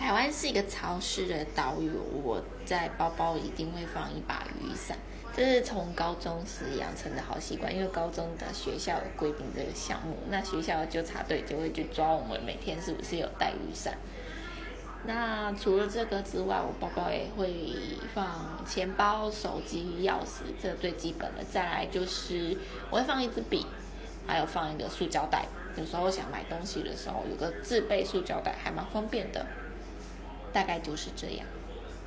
台湾是一个潮湿的岛屿，我在包包一定会放一把雨伞，这是从高中时养成的好习惯。因为高中的学校有规定这个项目，那学校的纠察队就会去抓我们每天是不是有带雨伞。那除了这个之外，我包包也会放钱包、手机、钥匙，这最基本的。再来就是我会放一支笔，还有放一个塑胶袋。有时候想买东西的时候，有个自备塑胶袋还蛮方便的。大概就是这样。